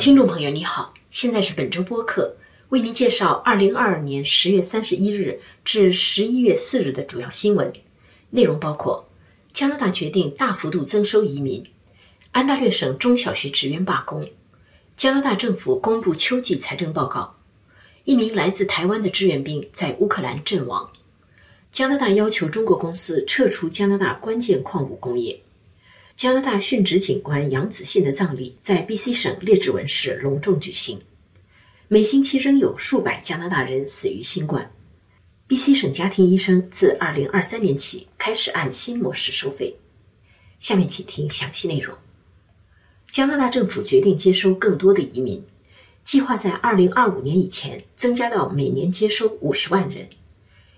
听众朋友，你好，现在是本周播客，为您介绍二零二二年十月三十一日至十一月四日的主要新闻内容，包括：加拿大决定大幅度增收移民；安大略省中小学职员罢工；加拿大政府公布秋季财政报告；一名来自台湾的志愿兵在乌克兰阵亡；加拿大要求中国公司撤出加拿大关键矿物工业。加拿大殉职警官杨子信的葬礼在 B.C 省列治文市隆重举行。每星期仍有数百加拿大人死于新冠。B.C 省家庭医生自2023年起开始按新模式收费。下面请听详细内容。加拿大政府决定接收更多的移民，计划在2025年以前增加到每年接收50万人。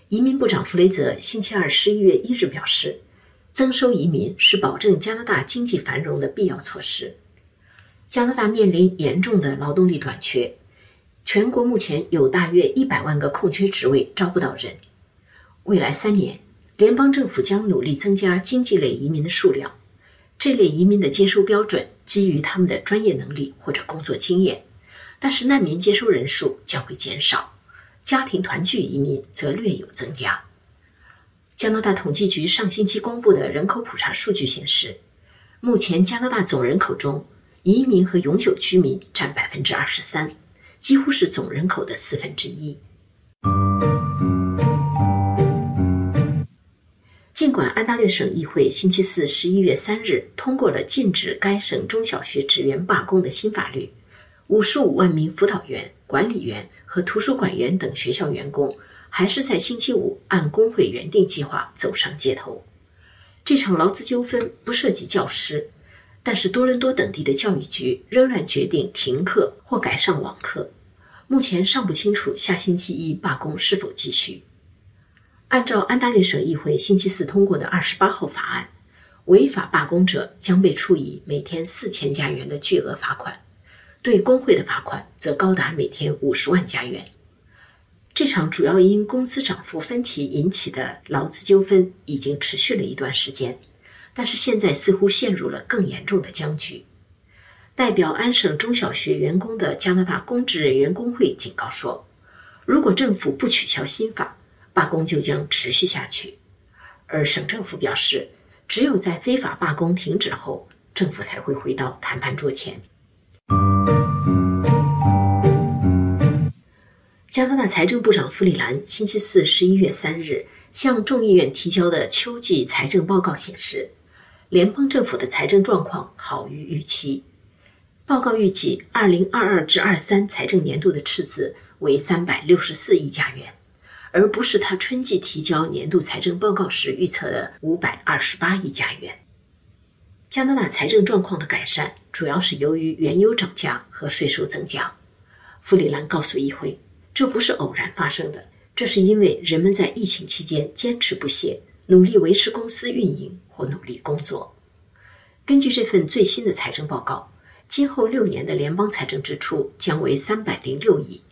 移民部长弗雷泽星期二11月1日表示。增收移民是保证加拿大经济繁荣的必要措施。加拿大面临严重的劳动力短缺，全国目前有大约一百万个空缺职位招不到人。未来三年，联邦政府将努力增加经济类移民的数量。这类移民的接收标准基于他们的专业能力或者工作经验，但是难民接收人数将会减少，家庭团聚移民则略有增加。加拿大统计局上星期公布的人口普查数据显示，目前加拿大总人口中，移民和永久居民占百分之二十三，几乎是总人口的四分之一。尽管安大略省议会星期四十一月三日通过了禁止该省中小学职员罢工的新法律，五十五万名辅导员、管理员和图书馆员等学校员工。还是在星期五按工会原定计划走上街头。这场劳资纠纷不涉及教师，但是多伦多等地的教育局仍然决定停课或改上网课。目前尚不清楚下星期一罢工是否继续。按照安大略省议会星期四通过的二十八号法案，违法罢工者将被处以每天四千加元的巨额罚款，对工会的罚款则高达每天五十万加元。这场主要因工资涨幅分歧引起的劳资纠纷已经持续了一段时间，但是现在似乎陷入了更严重的僵局。代表安省中小学员工的加拿大公职人员工会警告说，如果政府不取消新法，罢工就将持续下去。而省政府表示，只有在非法罢工停止后，政府才会回到谈判桌前。加拿大财政部长弗里兰星期四十一月三日向众议院提交的秋季财政报告显示，联邦政府的财政状况好于预期。报告预计，二零二二至二三财政年度的赤字为三百六十四亿加元，而不是他春季提交年度财政报告时预测的五百二十八亿加元。加拿大财政状况的改善主要是由于原油涨价和税收增加。弗里兰告诉议会。这不是偶然发生的，这是因为人们在疫情期间坚持不懈，努力维持公司运营或努力工作。根据这份最新的财政报告，今后六年的联邦财政支出将为三百零六亿，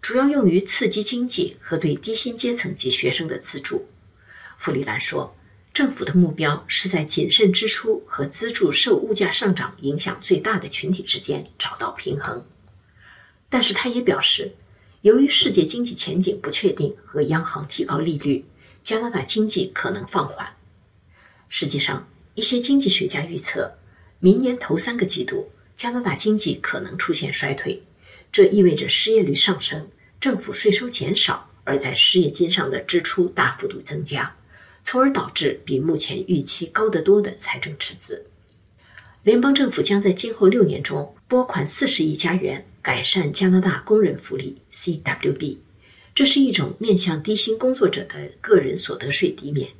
主要用于刺激经济和对低薪阶层及学生的资助。弗里兰说，政府的目标是在谨慎支出和资助受物价上涨影响最大的群体之间找到平衡。但是，他也表示。由于世界经济前景不确定和央行提高利率，加拿大经济可能放缓。实际上，一些经济学家预测，明年头三个季度加拿大经济可能出现衰退，这意味着失业率上升，政府税收减少，而在失业金上的支出大幅度增加，从而导致比目前预期高得多的财政赤字。联邦政府将在今后六年中拨款四十亿加元。改善加拿大工人福利 （CWB），这是一种面向低薪工作者的个人所得税抵免。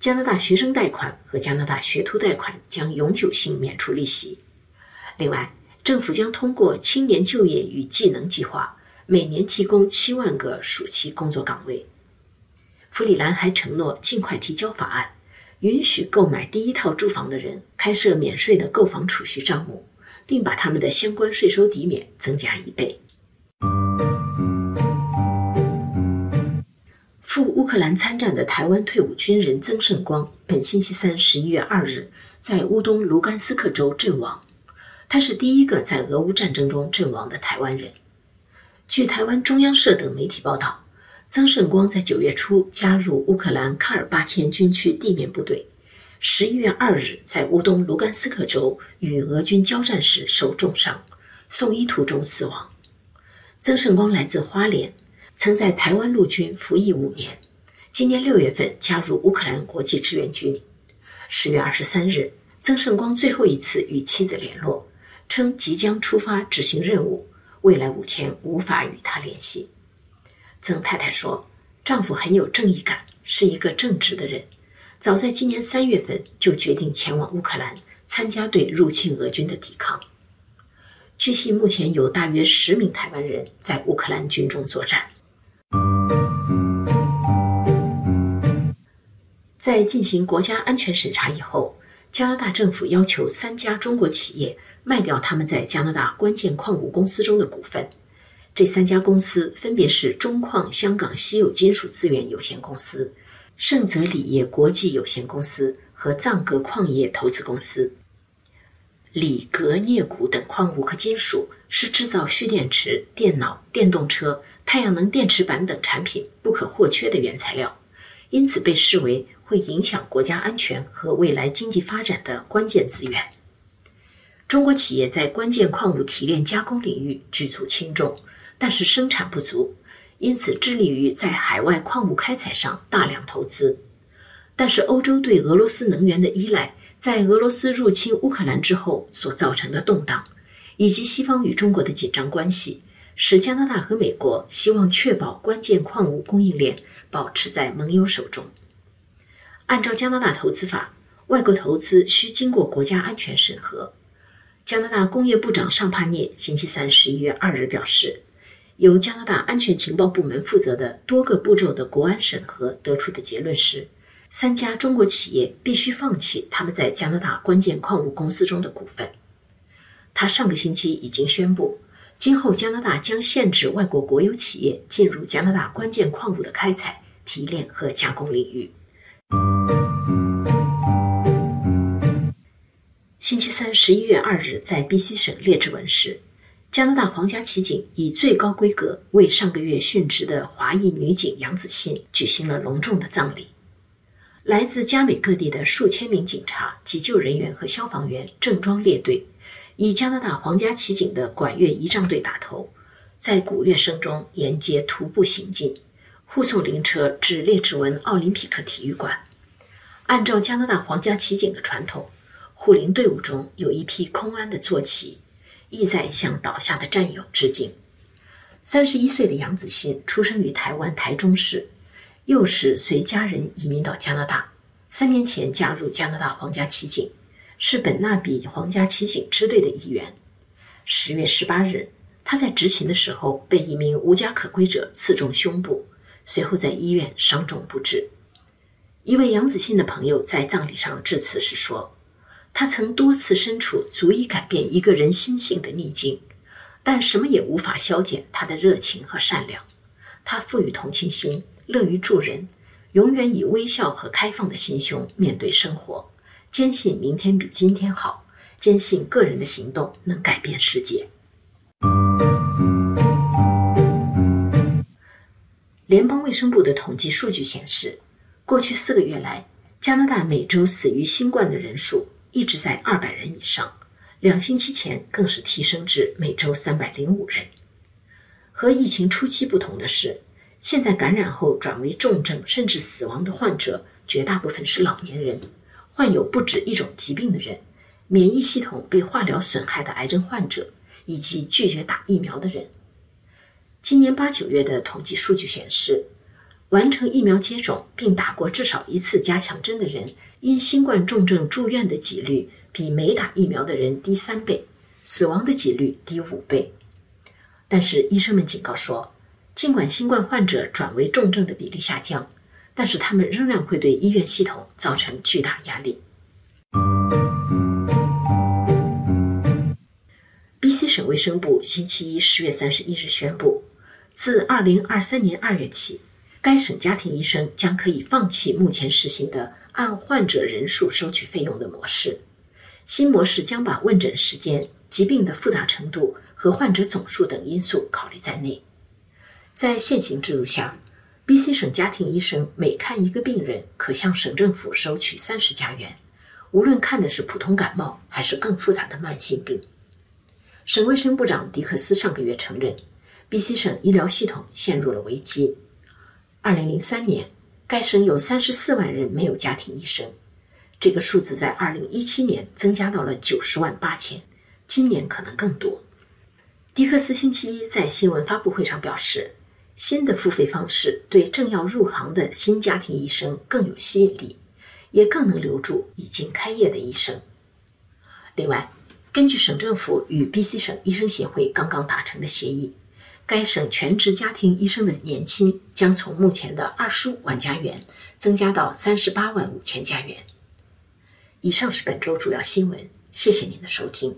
加拿大学生贷款和加拿大学徒贷款将永久性免除利息。另外，政府将通过青年就业与技能计划，每年提供七万个暑期工作岗位。弗里兰还承诺尽快提交法案，允许购买第一套住房的人开设免税的购房储蓄账目。并把他们的相关税收抵免增加一倍。赴乌克兰参战的台湾退伍军人曾胜光，本星期三十一月二日在乌东卢甘斯克州阵亡。他是第一个在俄乌战争中阵亡的台湾人。据台湾中央社等媒体报道，曾胜光在九月初加入乌克兰卡尔巴阡军区地面部队，十一月二日在乌东卢甘斯克州与俄军交战时受重伤，送医途中死亡。曾胜光来自花莲，曾在台湾陆军服役五年，今年六月份加入乌克兰国际志愿军。十月二十三日，曾胜光最后一次与妻子联络，称即将出发执行任务，未来五天无法与他联系。曾太太说，丈夫很有正义感，是一个正直的人，早在今年三月份就决定前往乌克兰参加对入侵俄军的抵抗。据悉，目前有大约十名台湾人在乌克兰军中作战。在进行国家安全审查以后，加拿大政府要求三家中国企业卖掉他们在加拿大关键矿物公司中的股份。这三家公司分别是中矿香港稀有金属资源有限公司、盛泽锂业国际有限公司和藏格矿业投资公司。锂、镉、镍钴等矿物和金属是制造蓄电池、电脑、电动车、太阳能电池板等产品不可或缺的原材料，因此被视为会影响国家安全和未来经济发展的关键资源。中国企业在关键矿物提炼加工领域举足轻重，但是生产不足，因此致力于在海外矿物开采上大量投资。但是欧洲对俄罗斯能源的依赖。在俄罗斯入侵乌克兰之后所造成的动荡，以及西方与中国的紧张关系，使加拿大和美国希望确保关键矿物供应链保持在盟友手中。按照加拿大投资法，外国投资需经过国家安全审核。加拿大工业部长尚帕涅星期三十一月二日表示，由加拿大安全情报部门负责的多个步骤的国安审核得出的结论是。三家中国企业必须放弃他们在加拿大关键矿物公司中的股份。他上个星期已经宣布，今后加拿大将限制外国国有企业进入加拿大关键矿物的开采、提炼和加工领域。星期三十一月二日，在 B.C 省列治文市，加拿大皇家骑警以最高规格为上个月殉职的华裔女警杨子信举行了隆重的葬礼。来自加美各地的数千名警察、急救人员和消防员正装列队，以加拿大皇家骑警的管乐仪仗队打头，在鼓乐声中沿街徒步行进，护送灵车至列治文奥林匹克体育馆。按照加拿大皇家骑警的传统，护灵队伍中有一批空安的坐骑，意在向倒下的战友致敬。三十一岁的杨子欣出生于台湾台中市。幼时随家人移民到加拿大，三年前加入加拿大皇家骑警，是本纳比皇家骑警支队的一员。十月十八日，他在执勤的时候被一名无家可归者刺中胸部，随后在医院伤重不治。一位杨子信的朋友在葬礼上致辞时说：“他曾多次身处足以改变一个人心性的逆境，但什么也无法消减他的热情和善良。他富于同情心。”乐于助人，永远以微笑和开放的心胸面对生活，坚信明天比今天好，坚信个人的行动能改变世界。联邦卫生部的统计数据显示，过去四个月来，加拿大每周死于新冠的人数一直在二百人以上，两星期前更是提升至每周三百零五人。和疫情初期不同的是。现在感染后转为重症甚至死亡的患者，绝大部分是老年人，患有不止一种疾病的人，免疫系统被化疗损害的癌症患者，以及拒绝打疫苗的人。今年八九月的统计数据显示，完成疫苗接种并打过至少一次加强针的人，因新冠重症住院的几率比没打疫苗的人低三倍，死亡的几率低五倍。但是医生们警告说。尽管新冠患者转为重症的比例下降，但是他们仍然会对医院系统造成巨大压力。B.C 省卫生部星期一十月三十一日宣布，自二零二三年二月起，该省家庭医生将可以放弃目前实行的按患者人数收取费用的模式。新模式将把问诊时间疾病的复杂程度和患者总数等因素考虑在内。在现行制度下，BC 省家庭医生每看一个病人，可向省政府收取三十加元，无论看的是普通感冒还是更复杂的慢性病。省卫生部长迪克斯上个月承认，BC 省医疗系统陷入了危机。二零零三年，该省有三十四万人没有家庭医生，这个数字在二零一七年增加到了九十万八千，今年可能更多。迪克斯星期一在新闻发布会上表示。新的付费方式对正要入行的新家庭医生更有吸引力，也更能留住已经开业的医生。另外，根据省政府与 BC 省医生协会刚刚达成的协议，该省全职家庭医生的年薪将从目前的二十五万加元增加到三十八万五千加元。以上是本周主要新闻，谢谢您的收听。